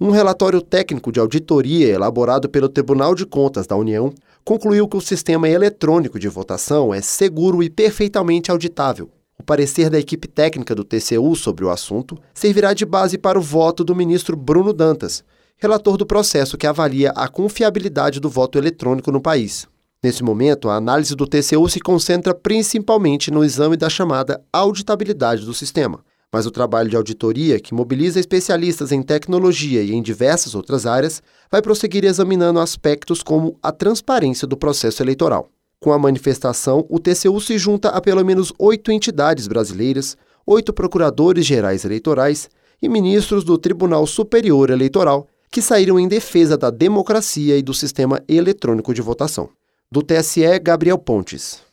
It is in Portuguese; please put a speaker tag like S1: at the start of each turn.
S1: Um relatório técnico de auditoria elaborado pelo Tribunal de Contas da União concluiu que o sistema eletrônico de votação é seguro e perfeitamente auditável. O parecer da equipe técnica do TCU sobre o assunto servirá de base para o voto do ministro Bruno Dantas, relator do processo que avalia a confiabilidade do voto eletrônico no país. Nesse momento, a análise do TCU se concentra principalmente no exame da chamada auditabilidade do sistema. Mas o trabalho de auditoria, que mobiliza especialistas em tecnologia e em diversas outras áreas, vai prosseguir examinando aspectos como a transparência do processo eleitoral. Com a manifestação, o TCU se junta a pelo menos oito entidades brasileiras, oito procuradores gerais eleitorais e ministros do Tribunal Superior Eleitoral que saíram em defesa da democracia e do sistema eletrônico de votação. Do TSE, Gabriel Pontes.